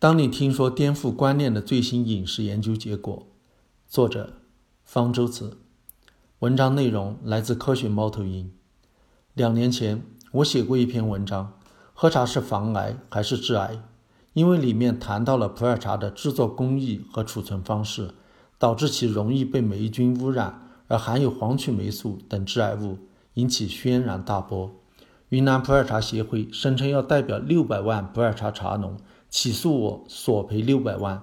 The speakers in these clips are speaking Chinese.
当你听说颠覆观念的最新饮食研究结果，作者方舟子，文章内容来自科学猫头鹰。两年前，我写过一篇文章，喝茶是防癌还是致癌？因为里面谈到了普洱茶的制作工艺和储存方式，导致其容易被霉菌污染，而含有黄曲霉素等致癌物，引起轩然大波。云南普洱茶协会声称要代表六百万普洱茶茶农。起诉我索赔六百万，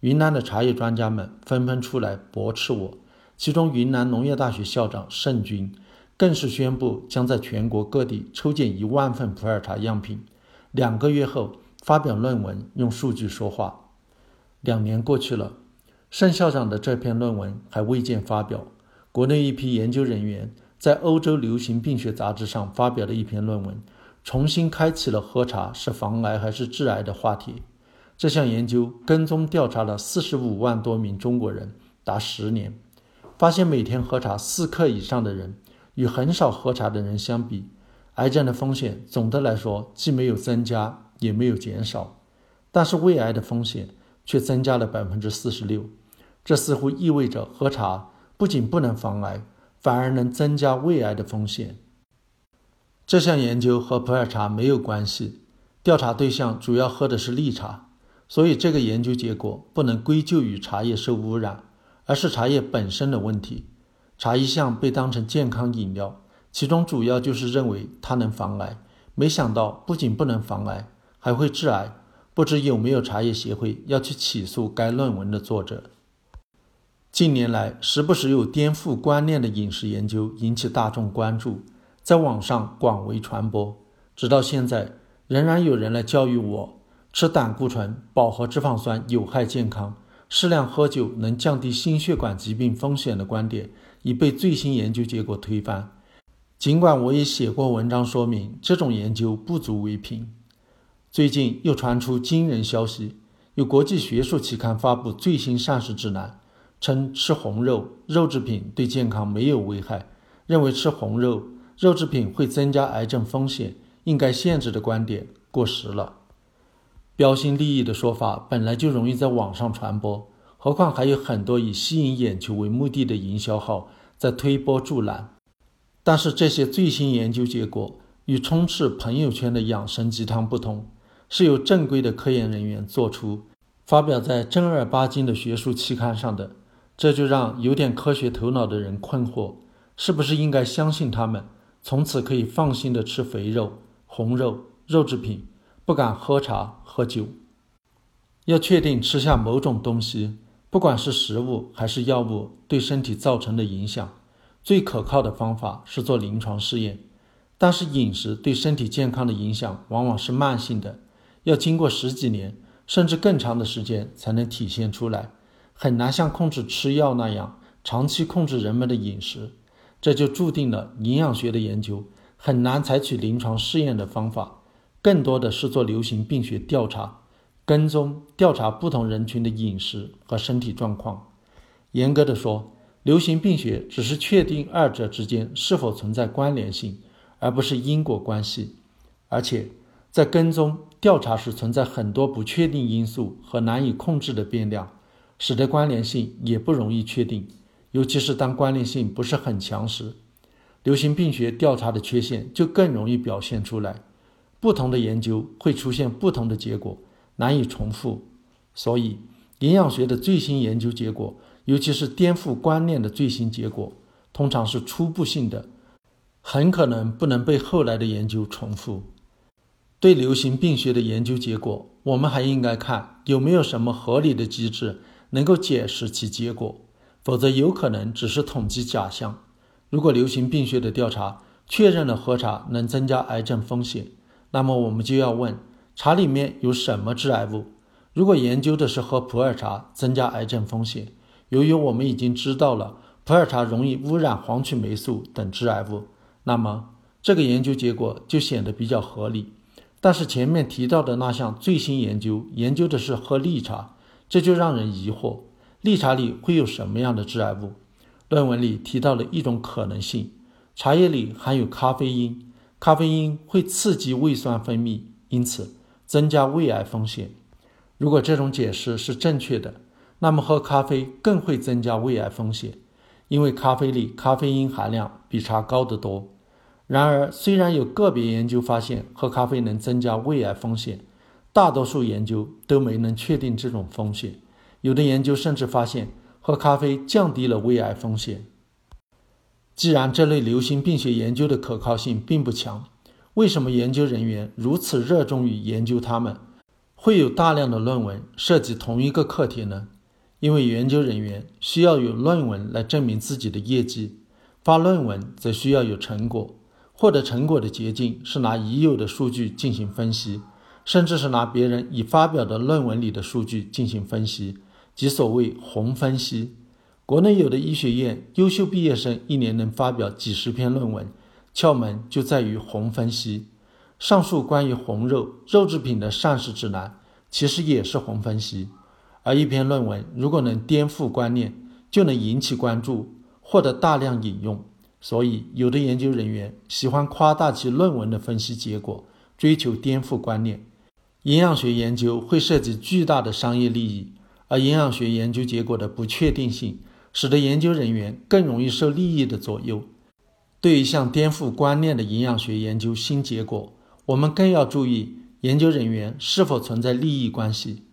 云南的茶叶专家们纷纷出来驳斥我，其中云南农业大学校长盛军更是宣布将在全国各地抽检一万份普洱茶样品，两个月后发表论文，用数据说话。两年过去了，盛校长的这篇论文还未见发表，国内一批研究人员在欧洲流行病学杂志上发表了一篇论文。重新开启了喝茶是防癌还是致癌的话题。这项研究跟踪调查了四十五万多名中国人，达十年，发现每天喝茶四克以上的人，与很少喝茶的人相比，癌症的风险总的来说既没有增加，也没有减少，但是胃癌的风险却增加了百分之四十六。这似乎意味着喝茶不仅不能防癌，反而能增加胃癌的风险。这项研究和普洱茶没有关系，调查对象主要喝的是绿茶，所以这个研究结果不能归咎于茶叶受污染，而是茶叶本身的问题。茶一向被当成健康饮料，其中主要就是认为它能防癌，没想到不仅不能防癌，还会致癌。不知有没有茶叶协会要去起诉该论文的作者？近年来，时不时有颠覆观念的饮食研究引起大众关注。在网上广为传播，直到现在，仍然有人来教育我，吃胆固醇、饱和脂肪酸有害健康，适量喝酒能降低心血管疾病风险的观点，已被最新研究结果推翻。尽管我也写过文章说明这种研究不足为凭，最近又传出惊人消息，有国际学术期刊发布最新膳食指南，称吃红肉、肉制品对健康没有危害，认为吃红肉。肉制品会增加癌症风险，应该限制的观点过时了。标新立异的说法本来就容易在网上传播，何况还有很多以吸引眼球为目的的营销号在推波助澜。但是这些最新研究结果与充斥朋友圈的养生鸡汤不同，是由正规的科研人员做出，发表在正儿八经的学术期刊上的，这就让有点科学头脑的人困惑：是不是应该相信他们？从此可以放心的吃肥肉、红肉、肉制品，不敢喝茶喝酒。要确定吃下某种东西，不管是食物还是药物，对身体造成的影响，最可靠的方法是做临床试验。但是饮食对身体健康的影响往往是慢性的，要经过十几年甚至更长的时间才能体现出来，很难像控制吃药那样长期控制人们的饮食。这就注定了营养学的研究很难采取临床试验的方法，更多的是做流行病学调查，跟踪调查不同人群的饮食和身体状况。严格的说，流行病学只是确定二者之间是否存在关联性，而不是因果关系。而且，在跟踪调查时存在很多不确定因素和难以控制的变量，使得关联性也不容易确定。尤其是当关联性不是很强时，流行病学调查的缺陷就更容易表现出来。不同的研究会出现不同的结果，难以重复。所以，营养学的最新研究结果，尤其是颠覆观念的最新结果，通常是初步性的，很可能不能被后来的研究重复。对流行病学的研究结果，我们还应该看有没有什么合理的机制能够解释其结果。否则有可能只是统计假象。如果流行病学的调查确认了喝茶能增加癌症风险，那么我们就要问：茶里面有什么致癌物？如果研究的是喝普洱茶增加癌症风险，由于我们已经知道了普洱茶容易污染黄曲霉素等致癌物，那么这个研究结果就显得比较合理。但是前面提到的那项最新研究研究的是喝绿茶，这就让人疑惑。绿茶里会有什么样的致癌物？论文里提到了一种可能性：茶叶里含有咖啡因，咖啡因会刺激胃酸分泌，因此增加胃癌风险。如果这种解释是正确的，那么喝咖啡更会增加胃癌风险，因为咖啡里咖啡因含量比茶高得多。然而，虽然有个别研究发现喝咖啡能增加胃癌风险，大多数研究都没能确定这种风险。有的研究甚至发现喝咖啡降低了胃癌风险。既然这类流行病学研究的可靠性并不强，为什么研究人员如此热衷于研究它们？会有大量的论文涉及同一个课题呢？因为研究人员需要有论文来证明自己的业绩，发论文则需要有成果。获得成果的捷径是拿已有的数据进行分析，甚至是拿别人已发表的论文里的数据进行分析，即所谓“红分析”。国内有的医学院优秀毕业生一年能发表几十篇论文，窍门就在于红分析。上述关于红肉肉制品的膳食指南，其实也是红分析。而一篇论文如果能颠覆观念，就能引起关注，获得大量引用。所以，有的研究人员喜欢夸大其论文的分析结果，追求颠覆观念。营养学研究会涉及巨大的商业利益，而营养学研究结果的不确定性，使得研究人员更容易受利益的左右。对于一项颠覆观念的营养学研究新结果，我们更要注意研究人员是否存在利益关系。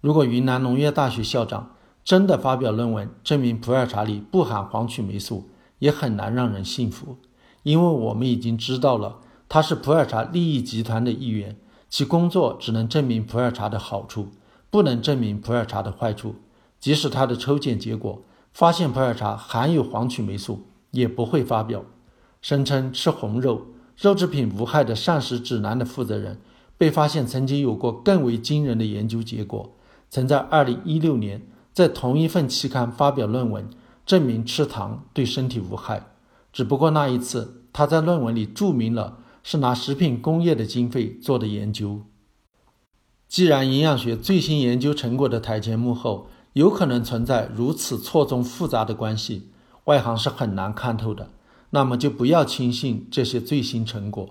如果云南农业大学校长真的发表论文证明普洱茶里不含黄曲霉素，也很难让人信服，因为我们已经知道了他是普洱茶利益集团的一员，其工作只能证明普洱茶的好处，不能证明普洱茶的坏处。即使他的抽检结果发现普洱茶含有黄曲霉素，也不会发表。声称吃红肉、肉制品无害的膳食指南的负责人，被发现曾经有过更为惊人的研究结果，曾在2016年在同一份期刊发表论文。证明吃糖对身体无害，只不过那一次他在论文里注明了是拿食品工业的经费做的研究。既然营养学最新研究成果的台前幕后有可能存在如此错综复杂的关系，外行是很难看透的，那么就不要轻信这些最新成果，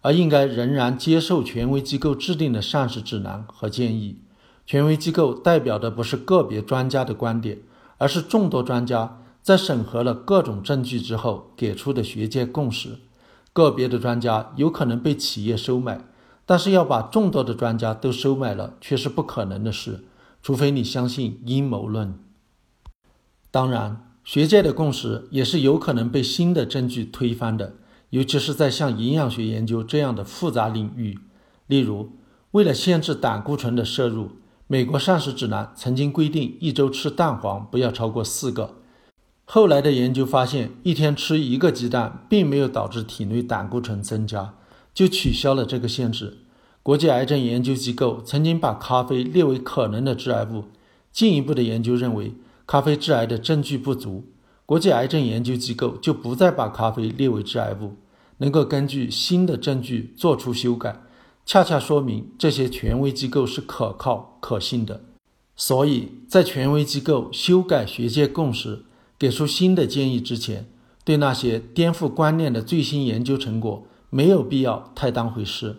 而应该仍然接受权威机构制定的膳食指南和建议。权威机构代表的不是个别专家的观点。而是众多专家在审核了各种证据之后给出的学界共识。个别的专家有可能被企业收买，但是要把众多的专家都收买了却是不可能的事，除非你相信阴谋论。当然，学界的共识也是有可能被新的证据推翻的，尤其是在像营养学研究这样的复杂领域。例如，为了限制胆固醇的摄入。美国膳食指南曾经规定一周吃蛋黄不要超过四个，后来的研究发现，一天吃一个鸡蛋并没有导致体内胆固醇增加，就取消了这个限制。国际癌症研究机构曾经把咖啡列为可能的致癌物，进一步的研究认为咖啡致癌的证据不足，国际癌症研究机构就不再把咖啡列为致癌物，能够根据新的证据做出修改。恰恰说明这些权威机构是可靠可信的，所以在权威机构修改学界共识、给出新的建议之前，对那些颠覆观念的最新研究成果没有必要太当回事。